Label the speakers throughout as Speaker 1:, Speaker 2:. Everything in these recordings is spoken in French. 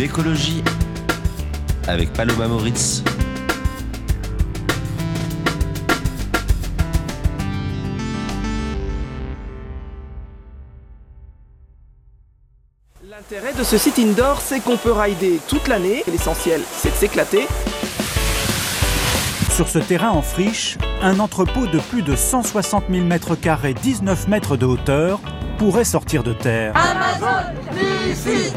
Speaker 1: L'écologie avec Paloma Moritz.
Speaker 2: L'intérêt de ce site indoor, c'est qu'on peut rider toute l'année. L'essentiel, c'est de s'éclater.
Speaker 3: Sur ce terrain en friche, un entrepôt de plus de 160 000 m2, 19 mètres de hauteur, pourrait sortir de terre.
Speaker 4: Amazon, ici.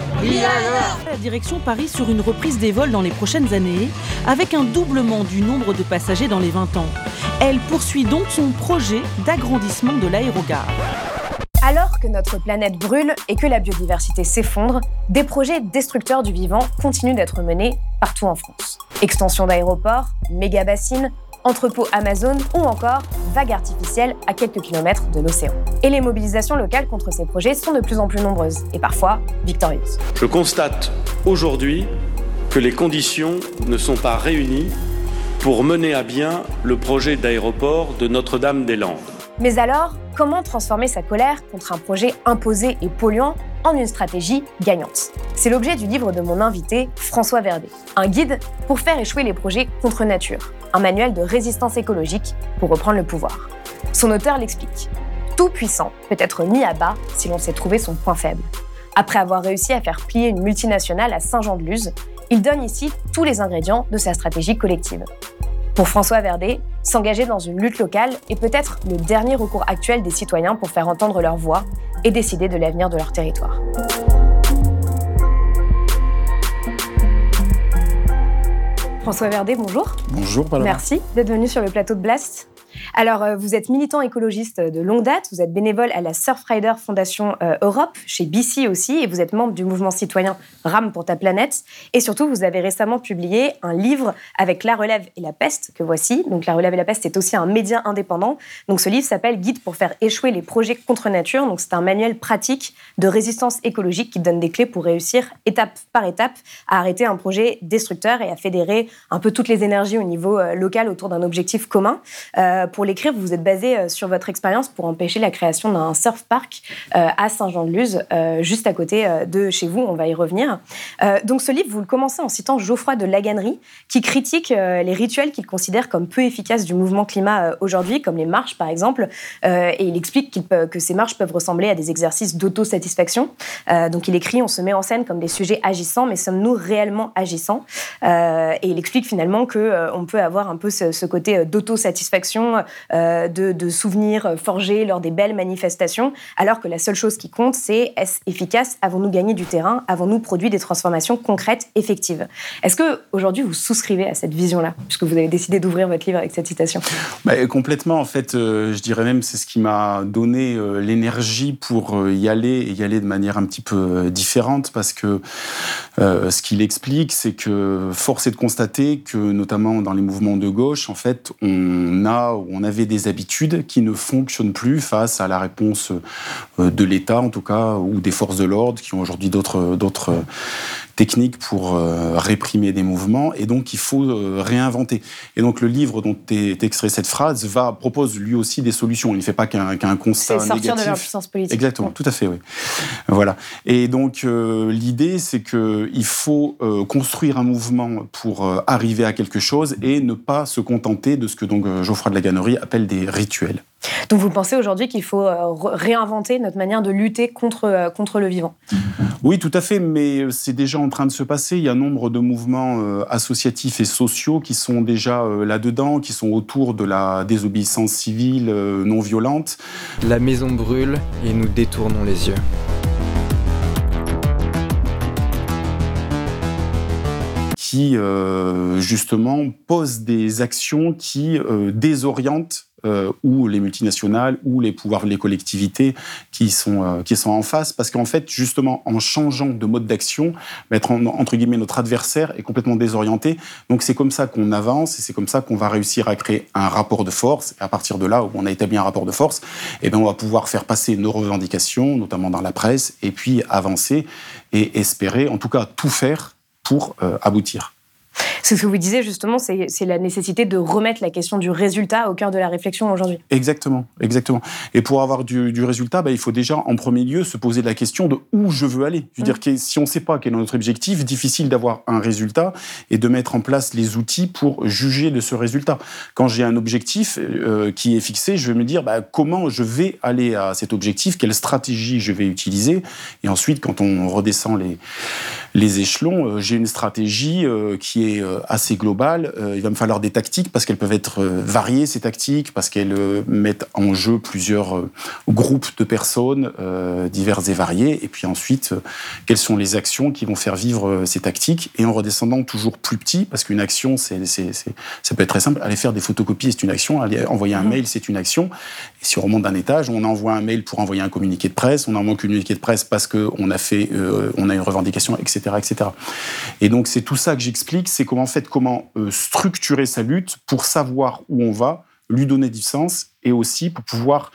Speaker 5: La direction parie sur une reprise des vols dans les prochaines années, avec un doublement du nombre de passagers dans les 20 ans. Elle poursuit donc son projet d'agrandissement de l'aérogare.
Speaker 6: Alors que notre planète brûle et que la biodiversité s'effondre, des projets destructeurs du vivant continuent d'être menés partout en France. Extension d'aéroports, méga-bassines, entrepôts Amazon ou encore vagues artificielles à quelques kilomètres de l'océan. Et les mobilisations locales contre ces projets sont de plus en plus nombreuses et parfois victorieuses.
Speaker 7: Je constate aujourd'hui que les conditions ne sont pas réunies pour mener à bien le projet d'aéroport de Notre-Dame-des-Landes.
Speaker 6: Mais alors, comment transformer sa colère contre un projet imposé et polluant en une stratégie gagnante C'est l'objet du livre de mon invité, François Verdet. Un guide pour faire échouer les projets contre nature. Un manuel de résistance écologique pour reprendre le pouvoir. Son auteur l'explique. Tout puissant peut être mis à bas si l'on sait trouver son point faible. Après avoir réussi à faire plier une multinationale à Saint-Jean-de-Luz, il donne ici tous les ingrédients de sa stratégie collective. Pour François Verdet, s'engager dans une lutte locale est peut-être le dernier recours actuel des citoyens pour faire entendre leur voix et décider de l'avenir de leur territoire. François Verdet, bonjour.
Speaker 8: Bonjour, Paloma.
Speaker 6: Merci d'être venu sur le plateau de Blast. Alors, euh, vous êtes militant écologiste de longue date, vous êtes bénévole à la Surfrider Fondation euh, Europe, chez BC aussi, et vous êtes membre du mouvement citoyen RAM pour ta planète. Et surtout, vous avez récemment publié un livre avec La Relève et la Peste, que voici. Donc, La Relève et la Peste est aussi un média indépendant. Donc, ce livre s'appelle Guide pour faire échouer les projets contre nature. Donc, c'est un manuel pratique de résistance écologique qui donne des clés pour réussir, étape par étape, à arrêter un projet destructeur et à fédérer un peu toutes les énergies au niveau euh, local autour d'un objectif commun. Pour l'écrire, vous vous êtes basé euh, sur votre expérience pour empêcher la création d'un surf park euh, à Saint-Jean-de-Luz, juste à côté de chez vous. On va y revenir. donc ce livre, vous le commencez en citant Geoffroy de Laganerie, qui critique les rituels qu'il considère comme peu efficaces du mouvement climat aujourd'hui, comme les marches par exemple. et il explique que ces marches peuvent ressembler à des exercices d'autosatisfaction. donc il écrit On se met en scène comme des sujets agissants, mais sommes-nous réellement agissants? Et il explique finalement qu'on peut avoir un peu ce, ce côté d'autosatisfaction euh, de, souvenirs forgés lors des belles manifestations, alors que la seule chose qui compte, c'est est-ce efficace? Avons-nous gagné du terrain? Avons-nous produit des transformations concrètes, effectives? Est-ce que aujourd'hui vous souscrivez à cette vision-là, puisque vous avez décidé d'ouvrir votre livre avec cette citation?
Speaker 8: Bah, Complètement, en fait, euh, je dirais même c'est ce qui m'a donné euh, l'énergie pour y aller et y aller de manière un petit peu différente, parce que ce qu'il explique, c'est que force est de constater que, notamment dans les mouvements de gauche, en fait, on a, on avait des habitudes qui ne fonctionnent plus face à la réponse euh, de l'État, en tout cas, ou des forces de l'ordre, qui ont aujourd'hui d'autres techniques pour euh, réprimer des mouvements, et donc il faut euh, réinventer. Et donc le livre dont est extrait cette phrase va propose lui aussi des solutions. Il ne fait pas qu'un constat
Speaker 6: C'est sortir de leur puissance politique.
Speaker 8: Exactement, tout à fait, oui. Voilà. Et donc euh, l'idée, c'est que il faut construire un mouvement pour arriver à quelque chose et ne pas se contenter de ce que donc Geoffroy de la Gannerie appelle des rituels.
Speaker 6: Donc vous pensez aujourd'hui qu'il faut réinventer notre manière de lutter contre, contre le vivant?
Speaker 8: Oui, tout à fait, mais c'est déjà en train de se passer. Il y a un nombre de mouvements euh, associatifs et sociaux qui sont déjà euh, là-dedans, qui sont autour de la désobéissance civile euh, non violente.
Speaker 9: La maison brûle et nous détournons les yeux.
Speaker 8: qui justement pose des actions qui désorientent ou les multinationales ou les pouvoirs, les collectivités qui sont, qui sont en face. Parce qu'en fait, justement, en changeant de mode d'action, mettre entre guillemets notre adversaire est complètement désorienté. Donc c'est comme ça qu'on avance et c'est comme ça qu'on va réussir à créer un rapport de force. Et à partir de là où on a établi un rapport de force, eh bien, on va pouvoir faire passer nos revendications, notamment dans la presse, et puis avancer et espérer, en tout cas, tout faire pour euh, aboutir.
Speaker 6: C'est ce que vous disiez justement, c'est la nécessité de remettre la question du résultat au cœur de la réflexion aujourd'hui.
Speaker 8: Exactement, exactement. Et pour avoir du, résultat, bah, il faut déjà en premier lieu se poser la question de où je veux aller. Je veux dire mm. que si on ne sait pas quel est notre objectif, difficile d'avoir un résultat et de mettre en place les outils pour juger de ce résultat. Quand j'ai un objectif euh, qui est fixé, je vais me dire bah, comment je vais aller à cet objectif, quelle stratégie je vais utiliser. Et ensuite, quand on redescend les, les échelons, euh, j'ai une stratégie euh, qui est euh, assez globale. Euh, il va me falloir des tactiques parce qu'elles peuvent être euh, variées, ces tactiques, parce qu'elles mettent en jeu plusieurs groupes de personnes diverses et variées. Et puis ensuite, quelles sont les actions qui vont faire vivre ces tactiques? Et en redescendant toujours plus petit, parce qu'une action, c'est, ça peut être très simple. Aller faire des photocopies, c'est une action. Aller envoyer un mmh. mail, c'est une action. Et si on remonte d'un étage, on envoie un mail pour envoyer un communiqué de presse, on envoie un communiqué de presse parce qu'on a fait, on a une revendication, etc., etc. Et donc c'est tout ça que j'explique, c'est comment fait comment euh, structurer sa lutte pour savoir où on va, lui donner du sens et aussi pour pouvoir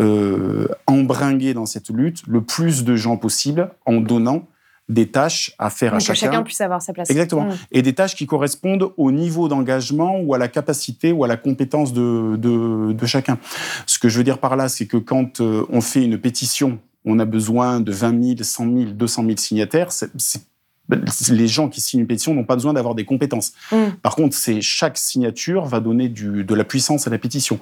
Speaker 8: euh, embringuer dans cette lutte le plus de gens possible en donnant des tâches à faire à chacun.
Speaker 6: Que chacun puisse avoir sa place.
Speaker 8: Exactement. Mm. Et des tâches qui correspondent au niveau d'engagement ou à la capacité ou à la compétence de, de, chacun. Ce que je veux dire par là, c'est que quand euh, on fait une pétition, on a besoin de 20 000, 100 000, 200 000 signataires. C'est les gens qui signent une pétition n'ont pas besoin d'avoir des compétences. Mm. Par contre, c'est chaque signature va donner du, de la puissance à la pétition.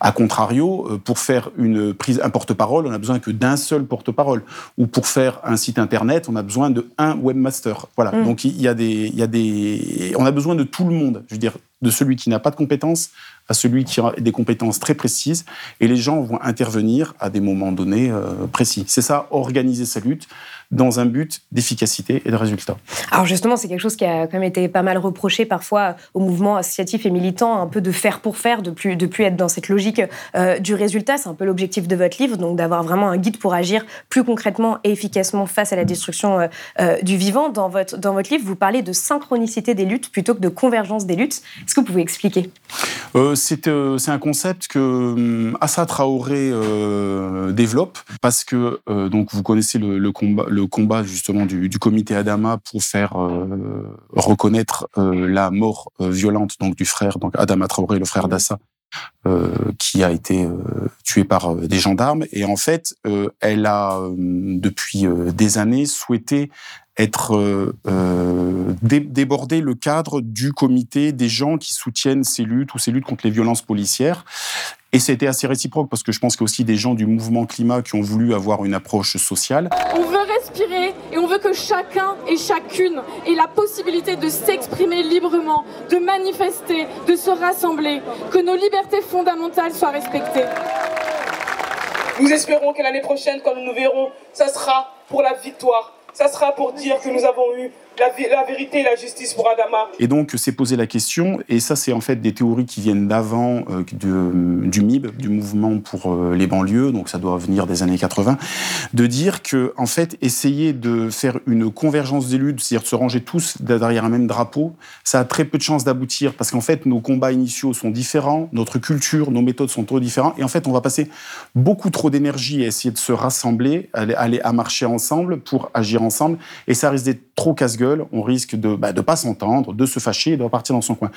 Speaker 8: A contrario, euh, pour faire une prise, un porte-parole, on a besoin que d'un seul porte-parole. Ou pour faire un site internet, on a besoin de un webmaster. Voilà. Mm. Donc il y a des, il y a des, on a besoin de tout le monde. Je veux dire, de celui qui n'a pas de compétences à celui qui a des compétences très précises, et les gens vont intervenir à des moments donnés euh, précis. C'est ça, organiser sa lutte dans un but d'efficacité et de résultat.
Speaker 6: Alors justement, c'est quelque chose qui a quand même été pas mal reproché parfois au mouvement associatif et militant, un peu de faire pour faire, de plus, de plus être dans cette logique euh, du résultat. C'est un peu l'objectif de votre livre, donc d'avoir vraiment un guide pour agir plus concrètement et efficacement face à la destruction euh, euh, du vivant. Dans votre, dans votre livre, vous parlez de synchronicité des luttes plutôt que de convergence des luttes. Est-ce que vous pouvez expliquer?
Speaker 8: C'est, un concept que hum, Assa Traoré développe parce que donc vous connaissez le, le combat le combat justement du, comité Adama pour faire euh, reconnaître euh, la mort euh, violente donc du frère donc Adama Traoré, le frère d'Assa, qui a été tué par des gendarmes. Et en fait, elle a depuis des années souhaité être déborder le cadre du comité des gens qui soutiennent ces luttes ou ces luttes contre les violences policières. Et c'était assez réciproque parce que je pense qu'il y a aussi des gens du mouvement climat qui ont voulu avoir une approche sociale.
Speaker 10: On veut respirer et on veut que chacun et chacune ait la possibilité de s'exprimer librement, de manifester, de se rassembler, que nos libertés fondamentales soient respectées.
Speaker 11: Nous espérons que l'année prochaine, quand nous nous verrons, ça sera pour la victoire ça sera pour dire que nous avons eu la, vérité et la justice pour Adama.
Speaker 8: Et donc, c'est poser la question, et ça, c'est en fait des théories qui viennent d'avant euh, du MIB, du mouvement pour euh, les banlieues, donc ça doit venir des années 80, de dire que, en fait, essayer de faire une convergence des luttes, c'est-à-dire de se ranger tous derrière un même drapeau, ça a très peu de chances d'aboutir, parce qu'en fait, nos combats initiaux sont différents, notre culture, nos méthodes sont trop différentes, et en fait, on va passer beaucoup trop d'énergie à essayer de se rassembler, aller à marcher ensemble pour agir ensemble, et ça risque d'être trop casse-gueule on risque de ne bah, pas s'entendre, de se fâcher et de repartir dans son coin.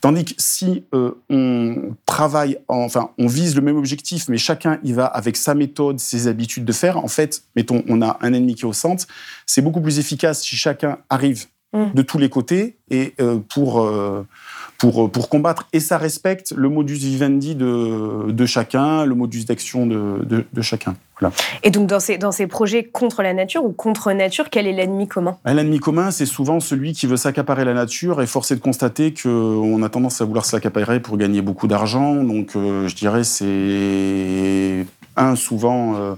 Speaker 8: Tandis que si euh, on travaille, enfin, on vise le même objectif, mais chacun y va avec sa méthode, ses habitudes de faire, en fait, mettons, on a un ennemi qui est au centre, c'est beaucoup plus efficace si chacun arrive mmh. de tous les côtés et euh, pour... Euh, pour, pour combattre. Et ça respecte le modus vivendi de, de chacun, le modus d'action de, de, chacun. Voilà.
Speaker 6: Et donc, dans ces, dans ces projets contre la nature ou contre nature, quel est l'ennemi commun?
Speaker 8: Ben, L'ennemi commun, c'est souvent celui qui veut s'accaparer la nature et force est de constater qu'on a tendance à vouloir s'accaparer pour gagner beaucoup d'argent. Donc, euh, je dirais, c'est un, souvent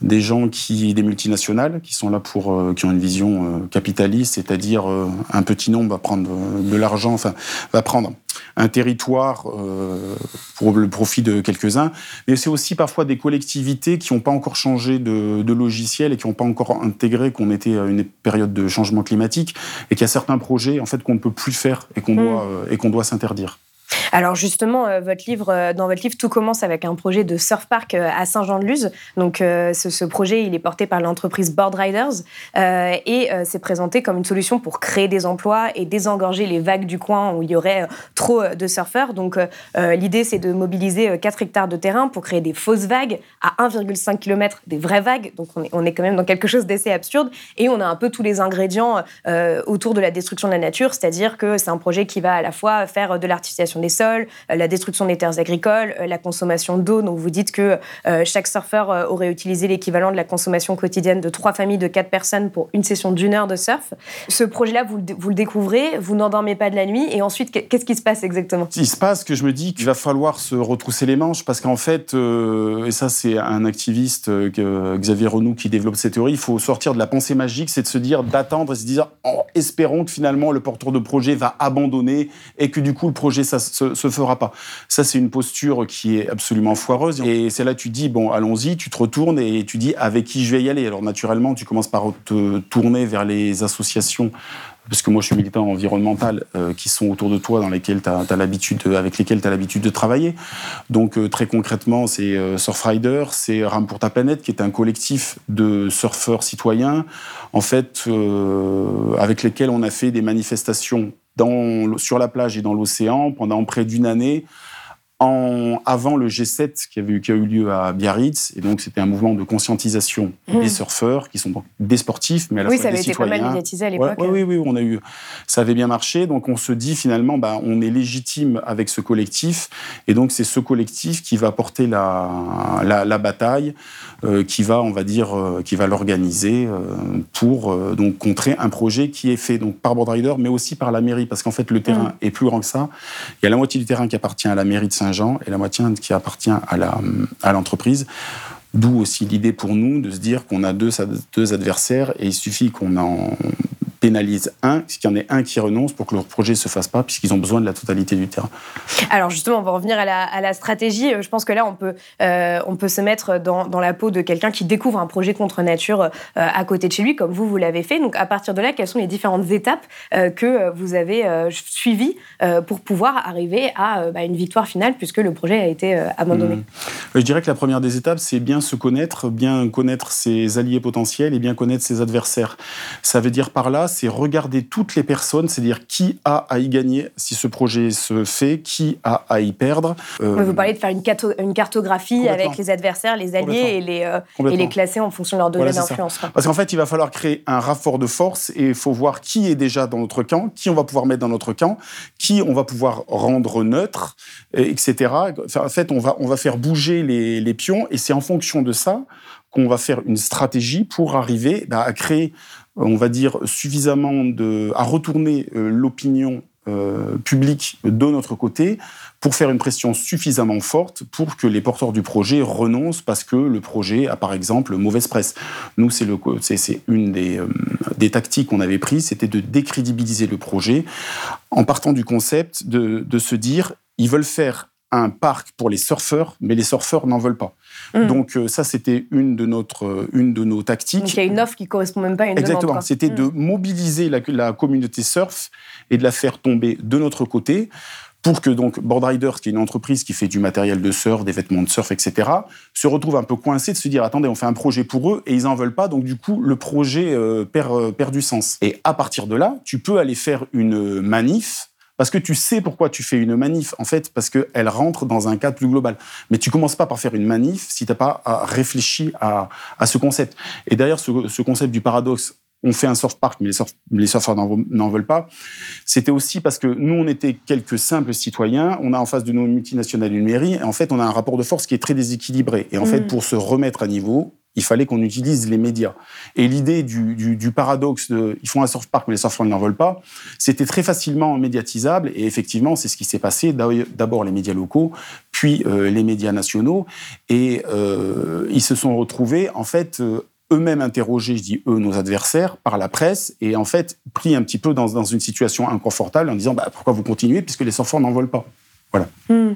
Speaker 8: des gens qui, des multinationales, qui sont là pour, qui ont une vision capitaliste, c'est-à-dire un petit nombre va prendre de l'argent, enfin, va prendre un territoire euh, pour le profit de quelques-uns, mais c'est aussi parfois des collectivités qui n'ont pas encore changé de, de, logiciel et qui n'ont pas encore intégré qu'on était à une période de changement climatique et qu'il y a certains projets en fait qu'on ne peut plus faire et qu'on mmh. doit, euh, et qu'on doit s'interdire.
Speaker 6: Alors justement, euh, euh, dans votre livre, tout commence avec un projet de surf park euh, à Saint-Jean-de-Luz. Donc ce, projet, il est porté par l'entreprise Board Riders et c'est présenté comme une solution pour créer des emplois et désengorger les vagues du coin où il y aurait trop de surfeurs. Donc l'idée, c'est de mobiliser 4 hectares de terrain pour créer des fausses vagues à 1,5 km des vraies vagues. Donc on est, on est quand même dans quelque chose d'assez absurde et on a un peu tous les ingrédients autour de la destruction de la nature, c'est-à-dire que c'est un projet qui va à la fois faire de l'artificialisation des sols, euh, la destruction des terres agricoles, euh, la consommation d'eau. Donc vous dites que euh, chaque surfeur aurait utilisé l'équivalent de la consommation quotidienne de trois familles de quatre personnes pour une session d'une heure de surf. Ce projet-là, vous, vous, le découvrez, vous n'endormez pas de la nuit, et ensuite, qu'est-ce qui se passe exactement?
Speaker 8: Il se passe que je me dis qu'il va falloir se retrousser les manches, parce qu'en fait, et ça c'est un activiste, Xavier Renou, qui développe cette théorie, il faut sortir de la pensée magique, c'est de se dire, d'attendre et se dire, oh, espérons que finalement le porteur de projet va abandonner et que du coup le projet ça, se, se fera pas. Ça, c'est une posture qui est absolument foireuse. Et c'est là tu dis, bon, allons-y, tu te retournes et tu dis avec qui je vais y aller? Alors naturellement, tu commences par te tourner vers les associations parce que moi je suis militant environnemental, euh, qui sont autour de toi, dans lesquels as, l'habitude, avec lesquels tu as l'habitude de travailler. Donc euh, très concrètement, c'est euh, Surfrider, c'est Ram pour ta planète, qui est un collectif de surfeurs citoyens, en fait, avec lesquels on a fait des manifestations dans, sur la plage et dans l'océan pendant près d'une année avant le G7 qui, avait, qui a eu lieu à Biarritz. Et donc, c'était un mouvement de conscientisation mmh. des surfeurs, qui sont des sportifs, mais à la
Speaker 6: oui,
Speaker 8: fois
Speaker 6: des
Speaker 8: citoyens.
Speaker 6: Oui, ça avait été pas mal médiatisé à l'époque.
Speaker 8: oui, oui, on a eu, ça avait bien marché. Donc, on se dit finalement, bah, on est légitime avec ce collectif. Et donc, c'est ce collectif qui va porter la, la, bataille, euh, qui va, on va dire, euh, qui va l'organiser euh, pour donc contrer un projet qui est fait donc par Boardrider, mais aussi par la mairie, parce qu'en fait, le terrain mmh. est plus grand que ça. Il y a la moitié du terrain qui appartient à la mairie de Saint Et la moitié qui appartient à l'entreprise. D'où aussi l'idée pour nous de se dire qu'on a deux, deux adversaires et il suffit qu'on en pénalise un, qu'il y en ait un qui renonce pour que leur projet ne se fasse pas, puisqu'ils ont besoin de la totalité du terrain.
Speaker 6: Alors justement, on va revenir à la, stratégie. Je pense que là, on peut, euh, on peut se mettre dans, dans la peau de quelqu'un qui découvre un projet contre nature euh, à côté de chez lui, comme vous, vous l'avez fait. Donc à partir de là, quelles sont les différentes étapes euh, que vous avez suivies pour pouvoir arriver à bah, une victoire finale, puisque le projet a été abandonné? Mmh.
Speaker 8: Je dirais que la première des étapes, c'est bien se connaître, bien connaître ses alliés potentiels et bien connaître ses adversaires. Ça veut dire par là, c'est regarder toutes les personnes, c'est-à-dire qui a à y gagner si ce projet se fait, qui a à y perdre.
Speaker 6: Euh, vous parlez de faire une, une cartographie avec les adversaires, les alliés et les, euh, et les classer en fonction de leur degré d'influence.
Speaker 8: Parce qu'en fait, il va falloir créer un rapport de force et il faut voir qui est déjà dans notre camp, qui on va pouvoir mettre dans notre camp, qui on va pouvoir rendre neutre, etc. En fait, on va, on va faire bouger les, les pions et c'est en fonction de ça qu'on va faire une stratégie pour arriver bah, à créer on va dire, suffisamment de, à retourner euh, l'opinion euh, publique de notre côté pour faire une pression suffisamment forte pour que les porteurs du projet renoncent parce que le projet a par exemple mauvaise presse. Nous, c'est c'est, une des, euh, des tactiques qu'on avait prises, c'était de décrédibiliser le projet en partant du concept de, de se dire ils veulent faire un parc pour les surfeurs, mais les surfeurs n'en veulent pas. Mm. Donc euh, ça, c'était une de notre, euh, une de nos tactiques. Donc
Speaker 6: il y a une offre qui correspond même pas à une
Speaker 8: Exactement. C'était de mm. mobiliser la, la, communauté surf et de la faire tomber de notre côté pour que donc Boardriders, qui est une entreprise qui fait du matériel de surf, des vêtements de surf, etc., se retrouve un peu coincé de se dire attendez, on fait un projet pour eux et ils en veulent pas, donc du coup le projet euh, perd, perd du sens. Et à partir de là, tu peux aller faire une manif parce que tu sais pourquoi tu fais une manif, en fait, parce qu'elle rentre dans un cadre plus global. Mais tu commences pas par faire une manif si tu n'as pas réfléchi à, à, ce concept. Et d'ailleurs, ce, ce, concept du paradoxe, on fait un surf park, mais les, surf, les surfeurs n'en veulent pas, c'était aussi parce que nous, on était quelques simples citoyens, on a en face de nos multinationales une mairie, et en fait, on a un rapport de force qui est très déséquilibré. Et en fait, mm. pour se remettre à niveau, il fallait qu'on utilise les médias. Et l'idée du, paradoxe de ils font un surf park mais les surfeurs n'en veulent pas, c'était très facilement médiatisable et effectivement c'est ce qui s'est passé. D'abord les médias locaux, puis les médias nationaux, et ils se sont retrouvés en fait eux-mêmes interrogés, je dis eux, nos adversaires, par la presse, et en fait pris un petit peu dans, dans une situation inconfortable en disant bah, pourquoi vous continuez? Puisque les enfants n'en veulent pas.
Speaker 6: Hmm.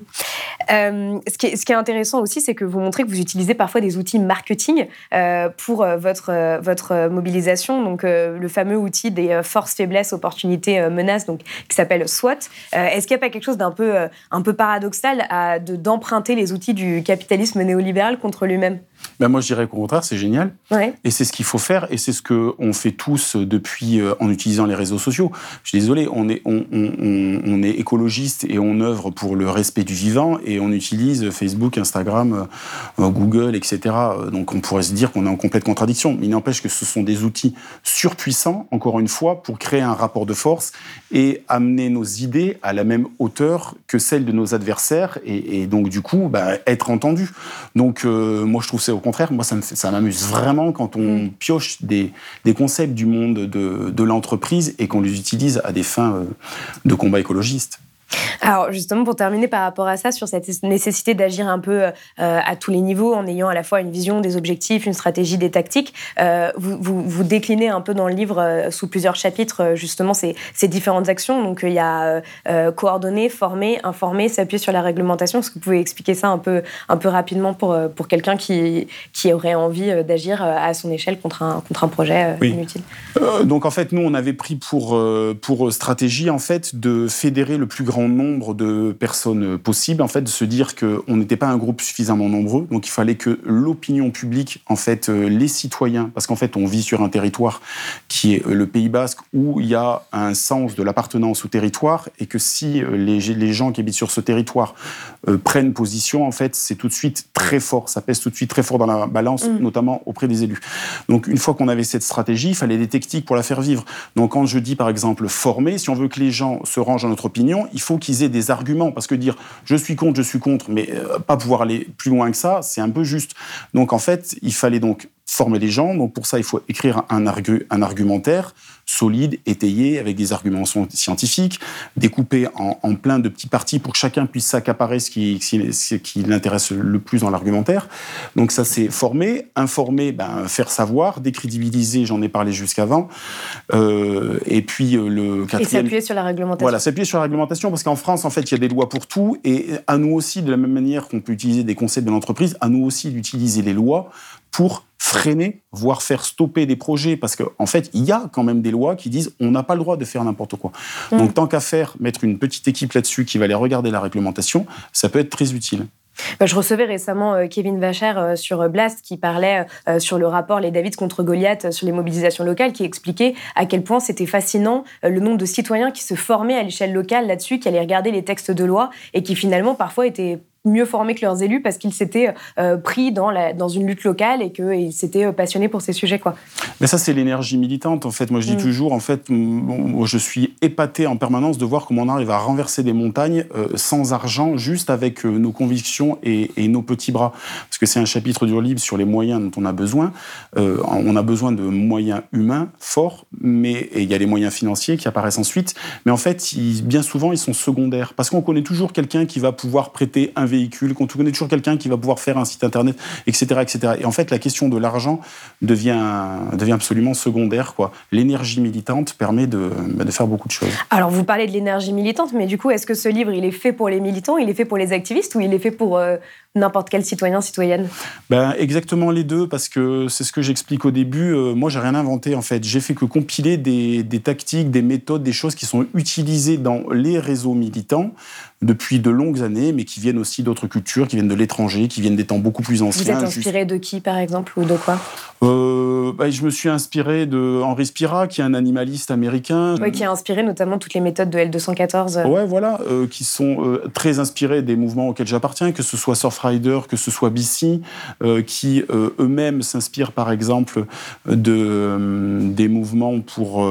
Speaker 6: Euh, ce, qui est, intéressant aussi, c'est que vous montrez que vous utilisez parfois des outils marketing euh, pour euh, votre, mobilisation. Donc, le fameux outil des forces, faiblesses, opportunités, menaces, donc, qui s'appelle SWOT. Est-ce qu'il n'y a pas quelque chose d'un peu, paradoxal d'emprunter les outils du capitalisme néolibéral contre lui-même?
Speaker 8: Ben moi, je dirais qu'au contraire, c'est génial.
Speaker 6: Ouais.
Speaker 8: Et c'est ce qu'il faut faire. Et c'est ce qu'on fait tous depuis en utilisant les réseaux sociaux. Je suis désolé, on est, on, on, on est écologiste et on œuvre pour le respect du vivant et on utilise Facebook, Instagram, euh, Google, etc. Donc on pourrait se dire qu'on est en complète contradiction. Mais il n'empêche que ce sont des outils surpuissants, encore une fois, pour créer un rapport de force et amener nos idées à la même hauteur que celles de nos adversaires et, et donc du coup bah, être entendu. Donc euh, moi je trouve c'est au contraire, moi ça m'amuse vraiment quand on mm. pioche des, des, concepts du monde de, de l'entreprise et qu'on les utilise à des fins euh, de combat écologiste.
Speaker 6: Alors justement, pour terminer par rapport à ça, sur cette nécessité d'agir un peu euh, à tous les niveaux, en ayant à la fois une vision, des objectifs, une stratégie, des tactiques, euh, vous, vous, vous, déclinez un peu dans le livre, euh, sous plusieurs chapitres, justement, ces, ces, différentes actions. Donc il y a coordonner, former, informer, s'appuyer sur la réglementation. Est-ce que vous pouvez expliquer ça un peu, un peu rapidement pour, pour quelqu'un qui, qui aurait envie d'agir à son échelle contre un, contre un projet
Speaker 8: oui.
Speaker 6: inutile?
Speaker 8: Donc en fait, nous, on avait pris pour, pour stratégie en fait, de fédérer le plus grand grand nombre de personnes possibles, en fait, de se dire qu'on n'était pas un groupe suffisamment nombreux, donc il fallait que l'opinion publique, en fait, euh, les citoyens, parce qu'en fait, on vit sur un territoire qui est le Pays Basque, où il y a un sens de l'appartenance au territoire, et que si euh, les, les gens qui habitent sur ce territoire euh, prennent position, en fait, c'est tout de suite très fort, ça pèse tout de suite très fort dans la balance, mmh. notamment auprès des élus. Donc, une fois qu'on avait cette stratégie, il fallait des techniques pour la faire vivre. Donc, quand je dis, par exemple, former, si on veut que les gens se rangent à notre opinion, il faut qu'ils aient des arguments, parce que dire je suis contre, je suis contre, mais euh, pas pouvoir aller plus loin que ça, c'est un peu juste. Donc en fait, il fallait donc former les gens. Donc pour ça, il faut écrire un, argu un argumentaire solide, étayé, avec des arguments scientifiques, découpé en, en plein de petits parties pour que chacun puisse s'accaparer ce qui, ce qui l'intéresse le plus dans l'argumentaire. Donc ça, c'est former, informer, ben, faire savoir, décrédibiliser, j'en ai parlé jusqu'avant. Euh, et puis euh, le
Speaker 6: quatrième... Et s'appuyer sur la réglementation.
Speaker 8: Voilà, s'appuyer sur la réglementation, parce qu'en France, en fait, il y a des lois pour tout, et à nous aussi, de la même manière qu'on peut utiliser des concepts de l'entreprise, à nous aussi d'utiliser les lois pour freiner, voire faire stopper des projets, parce qu'en en fait, il y a quand même des lois qui disent on n'a pas le droit de faire n'importe quoi. Mmh. Donc, tant qu'à faire, mettre une petite équipe là-dessus qui va aller regarder la réglementation, ça peut être très utile.
Speaker 6: Bah, je recevais récemment euh, Kevin Vacher euh, sur Blast qui parlait euh, sur le rapport Les Davids contre Goliath sur les mobilisations locales, qui expliquait à quel point c'était fascinant le nombre de citoyens qui se formaient à l'échelle locale là-dessus, qui allaient regarder les textes de loi et qui finalement parfois étaient mieux formés que leurs élus parce qu'ils s'étaient euh, pris dans, la, dans une lutte locale et qu'ils s'étaient euh, passionnés pour ces sujets. Quoi.
Speaker 8: Mais ça, c'est l'énergie militante. En fait, moi, je dis mmh. toujours, en fait, je suis épaté en permanence de voir comment on arrive à renverser des montagnes euh, sans argent, juste avec euh, nos convictions et, et, nos petits bras. Parce que c'est un chapitre du livre sur les moyens dont on a besoin. Euh, on a besoin de moyens humains forts, mais il y a les moyens financiers qui apparaissent ensuite. Mais en fait, ils, bien souvent, ils sont secondaires. Parce qu'on connaît toujours quelqu'un qui va pouvoir prêter un qu'on connaît toujours quelqu'un qui va pouvoir faire un site internet, etc. etc. Et en fait, la question de l'argent devient, devient absolument secondaire. L'énergie militante permet de, de, faire beaucoup de choses.
Speaker 6: Alors, vous parlez de l'énergie militante, mais du coup, est-ce que ce livre, il est fait pour les militants, il est fait pour les activistes ou il est fait pour euh, n'importe quel citoyen, citoyenne
Speaker 8: ben, Exactement les deux, parce que c'est ce que j'explique au début. Euh, moi, j'ai rien inventé, en fait. J'ai fait que compiler des, des tactiques, des méthodes, des choses qui sont utilisées dans les réseaux militants depuis de longues années, mais qui viennent aussi d'autres cultures, qui viennent de l'étranger, qui viennent des temps beaucoup plus anciens.
Speaker 6: Vous êtes inspiré juste... de qui, par exemple, ou de quoi?
Speaker 8: Euh, bah, Je me suis inspiré de Henri Spira, qui est un animaliste américain.
Speaker 6: Oui, qui a inspiré notamment toutes les méthodes de L214.
Speaker 8: Ouais, voilà, euh, qui sont euh, très inspirés des mouvements auxquels j'appartiens, que ce soit Que ce soit BC, euh, qui euh, eux-mêmes s'inspirent, par exemple, de, euh, des mouvements pour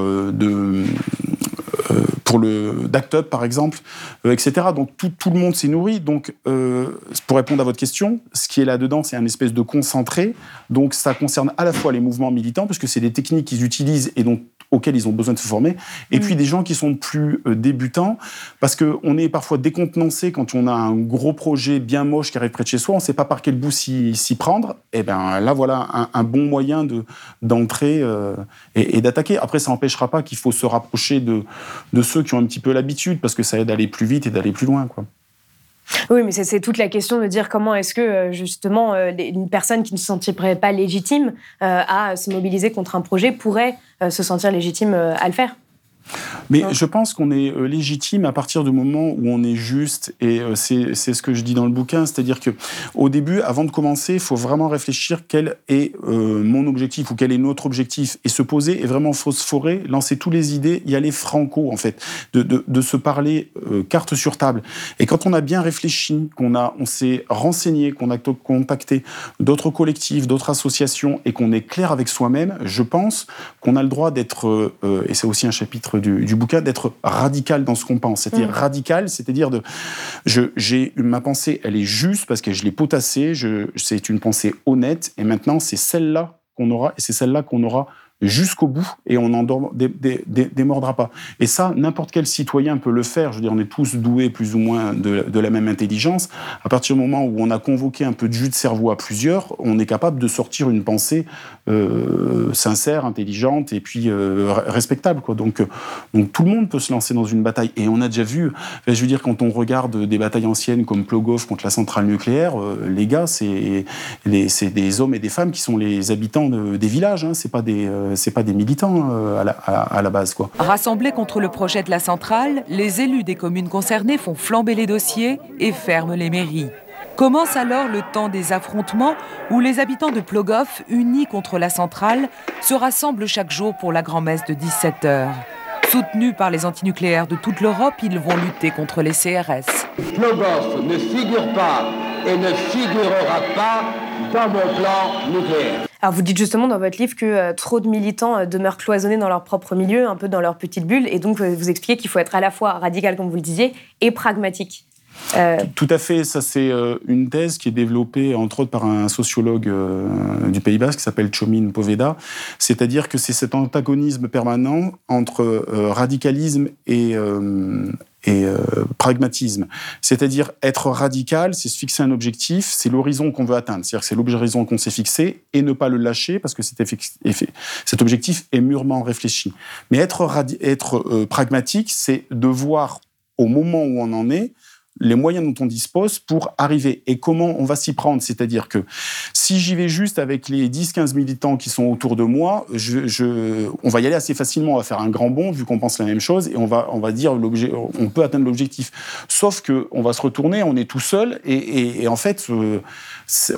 Speaker 8: pour le d'Act Up, par exemple, etc. Donc tout, tout, le monde s'est nourri. Donc, pour répondre à votre question, ce qui est là-dedans, c'est un espèce de concentré. Donc ça concerne à la fois les mouvements militants, puisque c'est des techniques qu'ils utilisent et donc auxquels ils ont besoin de se former, et
Speaker 6: Mm.
Speaker 8: puis des gens qui sont plus euh, débutants, parce qu'on est parfois décontenancé quand on a un gros projet bien moche qui arrive près de chez soi, on ne sait pas par quel bout s'y prendre, et bien là voilà un, un bon moyen de- d'entrer euh, et, et d'attaquer. Après, ça n'empêchera pas qu'il faut se rapprocher de, de ceux qui ont un petit peu l'habitude, parce que ça aide à aller plus vite et d'aller plus loin. Quoi.
Speaker 6: Oui, mais c'est- toute la question de dire comment est-ce que, euh, justement, euh, une personne qui ne se sentirait pas légitime euh, à se mobiliser contre un projet pourrait se sentir légitime à le faire.
Speaker 8: Mais je pense qu'on est euh, légitime à partir du moment où on est juste, et euh, c'est ce que je dis dans le bouquin, c'est-à-dire que au début, avant de commencer, il faut vraiment réfléchir quel est euh, mon objectif ou quel est notre objectif, et se poser et vraiment phosphorer, lancer toutes les idées, y aller franco en fait, de, de, de se parler euh, carte sur table. Et quand on a bien réfléchi, qu'on a, on s'est renseigné, qu'on a contacté d'autres collectifs, d'autres associations, et qu'on est clair avec soi-même, je pense qu'on a le droit d'être, euh, et c'est aussi un chapitre du, du bouquin, d'être radical dans ce qu'on pense. C'est-à-dire
Speaker 12: Mm.
Speaker 8: radical, c'est-à-dire de, je, j'ai ma pensée, elle est juste parce que je l'ai potassée, je, c'est une pensée honnête, et maintenant c'est celle-là qu'on aura, et c'est celle-là qu'on aura jusqu'au bout et on n'en démordra pas. Et ça, n'importe quel citoyen peut le faire. Je veux dire, on est tous doués plus ou moins de, la même intelligence. À partir du moment où on a convoqué un peu de jus de cerveau à plusieurs, on est capable de sortir une pensée euh, sincère, intelligente et puis euh, re- respectable. Quoi. Donc, euh, donc tout le monde peut se lancer dans une bataille. Et on a déjà vu, je veux dire, quand on regarde des batailles anciennes comme Plogoff contre la centrale nucléaire, les gars, c'est des hommes et des femmes qui sont les habitants de- des villages. Hein. C'est pas des c'est pas des militants euh, à, la, à- à la base, quoi.
Speaker 12: Rassemblés contre le projet de la centrale, les élus des communes concernées font flamber les dossiers et ferment les mairies. Commence alors le temps des affrontements où les habitants de Plogoff, unis contre la centrale, se rassemblent chaque jour pour la grand-messe de 17 heures. Soutenus par les antinucléaires de toute l'Europe, ils vont lutter contre les CRS.
Speaker 13: Plogoff ne figure pas et ne figurera pas dans mon plan nucléaire.
Speaker 6: Vous dites justement dans votre livre que euh, trop de militants euh, demeurent cloisonnés dans leur propre milieu, un peu dans leur petite bulle, et donc euh, vous expliquez qu'il faut être à la fois radical, comme vous le disiez, et pragmatique.
Speaker 8: Tout à fait, ça c'est une thèse qui est développée entre autres par un sociologue du Pays Basque qui s'appelle Chomin Poveda, c'est-à-dire que c'est cet antagonisme permanent entre radicalisme et, et euh, pragmatisme. C'est-à-dire être radical, c'est se fixer un objectif, c'est l'horizon qu'on veut atteindre, c'est-à-dire c'est l'horizon qu'on s'est fixé et ne pas le lâcher parce que cet, objectif est mûrement réfléchi. Mais être euh, pragmatique, c'est de voir au moment où on en est, les moyens dont on dispose pour arriver et comment on va s'y prendre? C'est-à-dire que si j'y vais juste avec les 10-15 militants qui sont autour de moi, on va y aller assez facilement, on va faire un grand bond vu qu'on pense la même chose et on va, on va dire l'objet, on peut atteindre l'objectif. Sauf que on va se retourner, on est tout seul et, en fait, euh,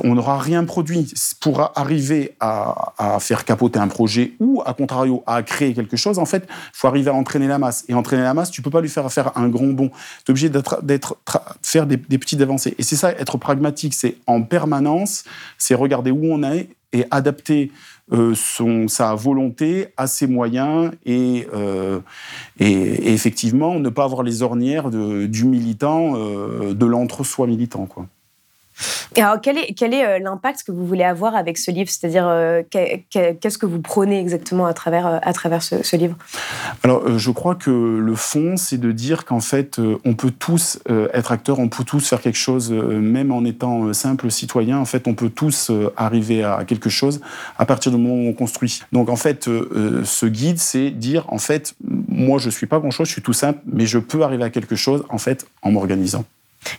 Speaker 8: on n'aura rien produit. Pour arriver à, à faire capoter un projet ou, à contrario, à créer quelque chose, en fait, il faut arriver à entraîner la masse. Et entraîner la masse, tu peux pas lui faire faire un grand bond. Tu es obligé d'être, faire des, petites avancées. Et c'est ça, être pragmatique, c'est en permanence, c'est regarder où on est et adapter euh, son, sa volonté à ses moyens et, euh, et, et effectivement ne pas avoir les ornières de- du militant, euh, de l'entre-soi militant. Quoi.
Speaker 6: Alors quel est, quel est euh, l'impact que vous voulez avoir avec ce livre? C'est-à-dire euh, que- que- qu'est-ce que vous prenez exactement à travers, euh, à travers ce, livre?
Speaker 8: Alors, je crois que le fond, c'est de dire qu'en fait, on peut tous être acteurs, on peut tous faire quelque chose, même en étant simple citoyen. En fait, on peut tous arriver à quelque chose à partir du moment où on construit. Donc, en fait, ce guide, c'est dire, en fait, moi, je suis pas grand-chose, je suis tout simple, mais je peux arriver à quelque chose, en fait, en m'organisant.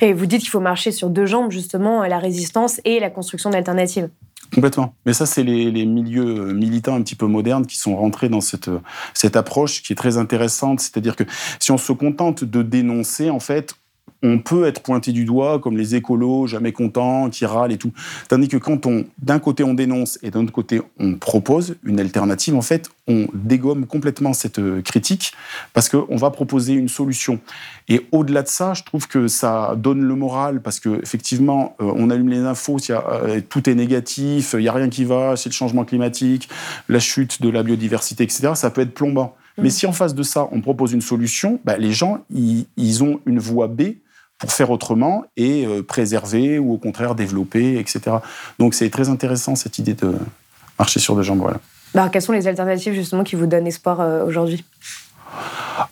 Speaker 6: Et vous dites qu'il faut marcher sur deux jambes, justement, la résistance et la construction d'alternatives.
Speaker 8: Complètement. Mais ça, c'est les, les milieux euh, militants un petit peu modernes qui sont rentrés dans cette, euh, cette approche qui est très intéressante. C'est-à-dire que si on se contente de dénoncer, en fait, on peut être pointé du doigt comme les écolos, jamais contents, qui râlent et tout. Tandis que quand on, d'un côté, on dénonce et d'un autre côté, on propose une alternative, en fait, on dégomme complètement cette euh, critique parce qu'on va proposer une solution. Et au-delà de ça, je trouve que ça donne le moral parce que effectivement, euh, on allume les infos, euh, tout est négatif, il n'y a rien qui va, c'est le changement climatique, la chute de la biodiversité, etc. Ça peut être plombant. Mais si en face de ça, on propose une solution, bah, les gens, ils, ils ont une voie B pour faire autrement et euh, préserver ou au contraire développer, etc. Donc c'est très intéressant cette idée de marcher sur deux jambes. Voilà.
Speaker 6: Bah, quelles sont les alternatives justement qui vous donnent espoir aujourd'hui?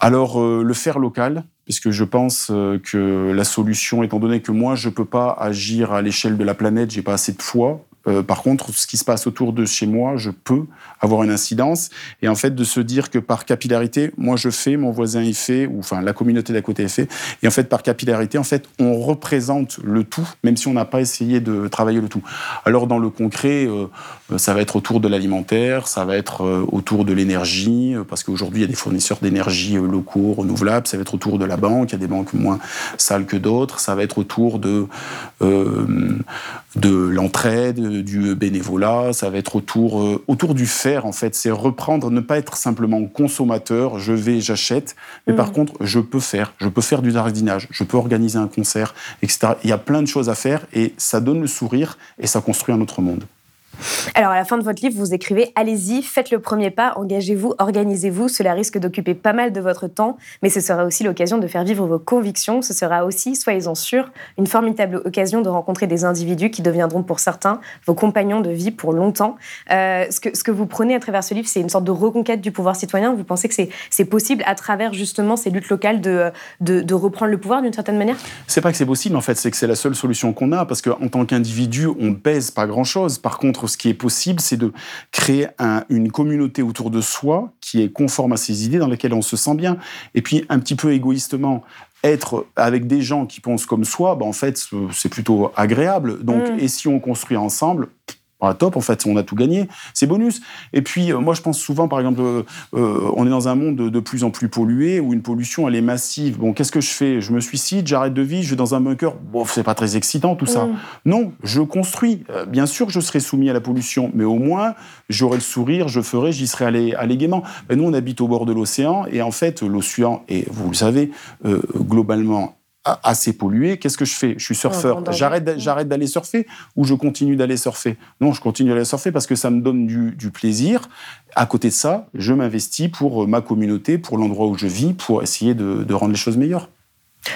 Speaker 8: Alors, le faire local, puisque je pense que la solution, étant donné que moi, je ne peux pas agir à l'échelle de la planète, j'ai pas assez de foi, euh, par contre, ce qui se passe autour de chez moi, je peux avoir une incidence. Et en fait, de se dire que par capillarité, moi je fais, mon voisin y fait, ou enfin la communauté d'à côté fait. Et en fait, par capillarité, en fait, on représente le tout, même si on n'a pas essayé de travailler le tout. Alors dans le concret, euh, euh, ça va être autour de l'alimentaire, ça va être autour de l'énergie, parce qu'aujourd'hui il y a des fournisseurs d'énergie locaux, renouvelables. Ça va être autour de la banque. Il y a des banques moins sales que d'autres. Ça va être autour de de l'entraide, du bénévolat, ça va être autour, euh, autour du faire en fait. C'est reprendre, ne pas être simplement consommateur, je vais, j'achète, mais par mm. contre, je peux faire, je peux faire du jardinage, je peux organiser un concert, etc. Il y a plein de choses à faire et ça donne le sourire et ça construit un autre monde.
Speaker 6: Alors, à la fin de votre livre, vous écrivez Allez-y, faites le premier pas, engagez-vous, organisez-vous. Cela risque d'occuper pas mal de votre temps, mais ce sera aussi l'occasion de faire vivre vos convictions. Ce sera aussi, soyez-en sûrs, une formidable occasion de rencontrer des individus qui deviendront pour certains vos compagnons de vie pour longtemps. Euh, ce, que, vous prenez à travers ce livre, c'est une sorte de reconquête du pouvoir citoyen. Vous pensez que c'est possible à travers justement ces luttes locales de, de, reprendre le pouvoir d'une certaine manière?
Speaker 8: C'est pas que c'est possible, en fait, c'est que c'est la seule solution qu'on a, parce qu'en tant qu'individu, on pèse pas grand-chose. Par contre, ce qui est possible, c'est de créer une communauté autour de soi qui est conforme à ses idées, dans laquelle on se sent bien. Et puis, un petit peu égoïstement, être avec des gens qui pensent comme soi, ben en fait, c'est plutôt agréable. Donc, mm. et si on construit ensemble, top, en fait, on a tout gagné, c'est bonus. Et puis, euh, moi, je pense souvent, par exemple, euh, euh, on est dans un monde de, plus en plus pollué, où une pollution, elle est massive. Bon, qu'est-ce que je fais? Je me suicide, j'arrête de vivre, je vais dans un bunker. Bon, c'est pas très excitant, tout ça. Mm. Non, je construis. bien sûr, je serai soumis à la pollution, mais au moins, j'aurai le sourire, je ferai, j'y serai allé, allé gaiement. nous, on habite au bord de l'océan, et en fait, l'océan et vous le savez, globalement assez pollué, qu'est-ce que je fais? Je suis surfeur. J'arrête, j'arrête d'aller surfer ou je continue d'aller surfer? Non, je continue d'aller surfer parce que ça me donne du, plaisir. À côté de ça, je m'investis pour euh, ma communauté, pour l'endroit où je vis, pour essayer de rendre les choses meilleures.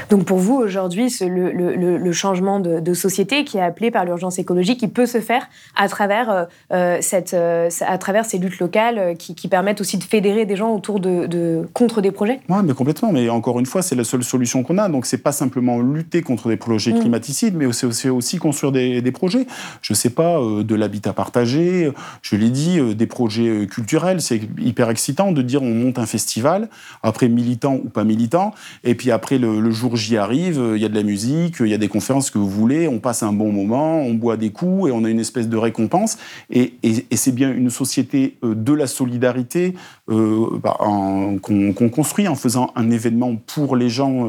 Speaker 6: Donc pour vous, aujourd'hui, le, le, changement de, société qui est appelé par l'urgence écologique, il peut se faire à travers, euh, euh, cette, euh, à travers ces luttes locales qui, permettent aussi de fédérer des gens autour de, contre des projets?
Speaker 8: Oui, mais complètement. Mais encore une fois, c'est la seule solution qu'on a. Donc c'est pas simplement lutter contre des projets mm. climaticides, mais c'est aussi, aussi, construire des, des projets. Je sais pas, de l'habitat partagé, je l'ai dit, des projets culturels. C'est hyper excitant de dire on monte un festival, après militant ou pas militant, et puis après le, le jour J'y arrive, euh, il y a de la musique, il y a des conférences que vous voulez, on passe un bon moment, on boit des coups et on a une espèce de récompense. Et, c'est bien une société euh, de la solidarité euh, bah, qu'on construit en faisant un événement pour les gens.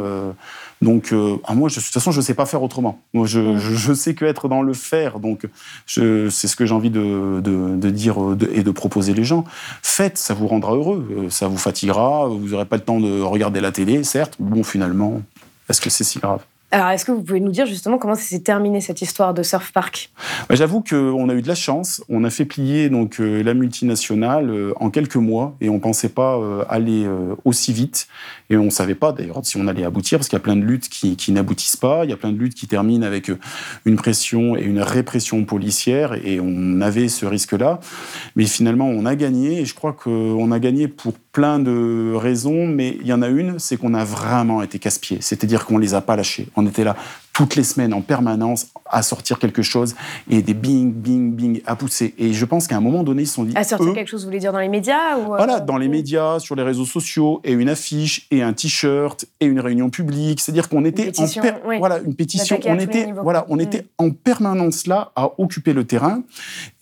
Speaker 8: donc, ah, moi, de toute façon, je ne sais pas faire autrement. Moi, je, je, sais que être dans le faire. Donc, c'est ce que j'ai envie de, de, dire et de proposer les gens. Faites, ça vous rendra heureux. Ça vous fatiguera. Vous n'aurez pas le temps de regarder la télé, certes. Bon, finalement, est-ce que c'est si grave
Speaker 6: alors, est-ce que vous pouvez nous dire justement comment s'est terminée cette histoire de surf park?
Speaker 8: Bah, J'avoue qu'on a eu de la chance. On a fait plier donc euh, la multinationale euh, en quelques mois et on pensait pas euh, aller aussi vite. Et on savait pas d'ailleurs si on allait aboutir parce qu'il y a plein de luttes qui, n'aboutissent pas. Il y a plein de luttes qui terminent avec une pression et une répression policière et on avait ce risque-là. Mais finalement, on a gagné et je crois qu'on a gagné pour plein de raisons. Mais il y en a une, c'est qu'on a vraiment été casse-pieds. C'est-à-dire qu'on les a pas lâchés était là toutes les semaines en permanence à sortir quelque chose et des bing, bing, bing à pousser. Et je pense qu'à un moment donné, ils se sont dit.
Speaker 6: À sortir quelque chose, vous voulez dire dans les médias ou
Speaker 8: euh, Voilà, dans les médias, sur les réseaux sociaux, et une affiche, et un t-shirt, et une réunion publique. C'est-à-dire qu'on était en voilà une pétition. On était voilà, on était en permanence là à occuper le terrain.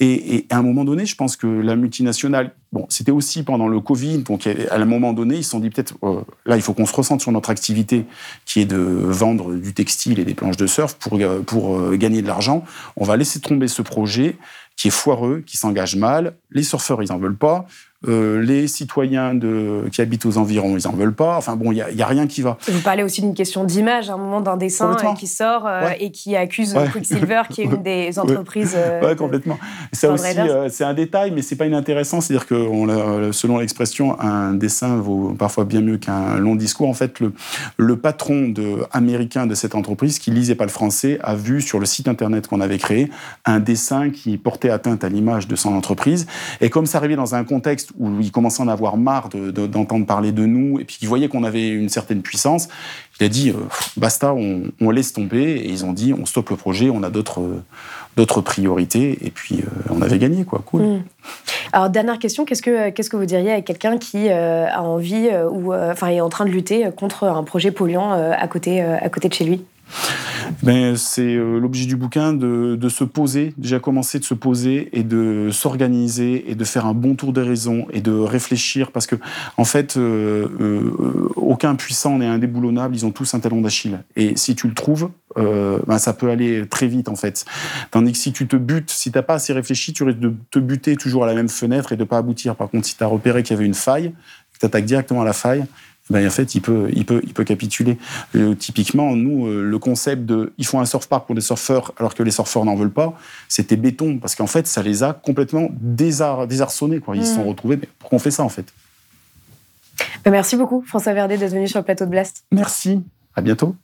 Speaker 8: Et, et, à un moment donné, je pense que la multinationale Bon, c'était aussi pendant le Covid, donc à un moment donné, ils se sont dit peut-être, euh, là, il faut qu'on se ressente sur notre activité, qui est de vendre du textile et des planches de surf pour, euh, pour euh, gagner de l'argent. On va laisser tomber ce projet qui est foireux, qui s'engage mal. Les surfeurs, ils n'en veulent pas. Euh, les citoyens de, qui habitent aux environs, ils n'en veulent pas. Enfin bon, il n'y a, rien qui va.
Speaker 6: Vous parlez aussi d'une question d'image, à un moment d'un dessin euh, qui sort euh, et qui accuse Quicksilver, qui est une des entreprises.
Speaker 8: oui, complètement. Ça aussi, c'est un détail, mais c'est pas inintéressant. C'est-à-dire que, selon l'expression, un dessin vaut parfois bien mieux qu'un long discours. En fait, le, le patron de, américain de cette entreprise, qui lisait pas le français, a vu sur le site internet qu'on avait créé un dessin qui portait atteinte à l'image de son entreprise. Et comme ça arrivait dans un contexte où il commençait à en avoir marre d'entendre parler de nous, et puis qu'il voyait qu'on avait une certaine puissance, il a dit basta, on, laisse tomber. Et ils ont dit on stoppe le projet, on a d'autres priorités, et puis on avait gagné quoi. Cool. Mm.
Speaker 6: Alors dernière question, qu'est-ce que que vous diriez à quelqu'un qui a envie ou enfin est en train de lutter contre un projet polluant à côté à côté de chez lui?
Speaker 8: Ben, c'est euh, l'objet du bouquin de, se poser, déjà commencer de se poser et de s'organiser et de faire un bon tour des raisons et de réfléchir parce que, en fait, euh, euh, aucun puissant n'est indéboulonnable, ils ont tous un talon d'Achille. Et si tu le trouves, ben, ça peut aller très vite en fait. Tandis que si tu te butes, si tu n'as pas assez réfléchi, tu risques de te buter toujours à la même fenêtre et de pas aboutir. Par contre, si tu as repéré qu'il y avait une faille, tu attaques directement à la faille, ben, en fait, il peut, il peut, il peut capituler. Euh, typiquement, nous, euh, le concept de il faut un surf park pour les surfeurs alors que les surfeurs n'en veulent pas, c'était béton parce qu'en fait, ça les a complètement désarçonnés. Quoi. Ils se sont mmh. retrouvés. Mais pourquoi on fait ça en fait?
Speaker 6: Ben, Merci beaucoup, François Verdet, d'être venu sur le plateau de Blast.
Speaker 8: Merci. À bientôt.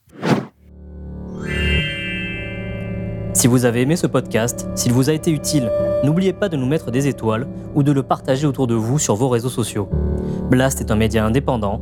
Speaker 14: Si vous avez aimé ce podcast, s'il vous a été utile, n'oubliez pas de nous mettre des étoiles ou de le partager autour de vous sur vos réseaux sociaux. Blast est un média indépendant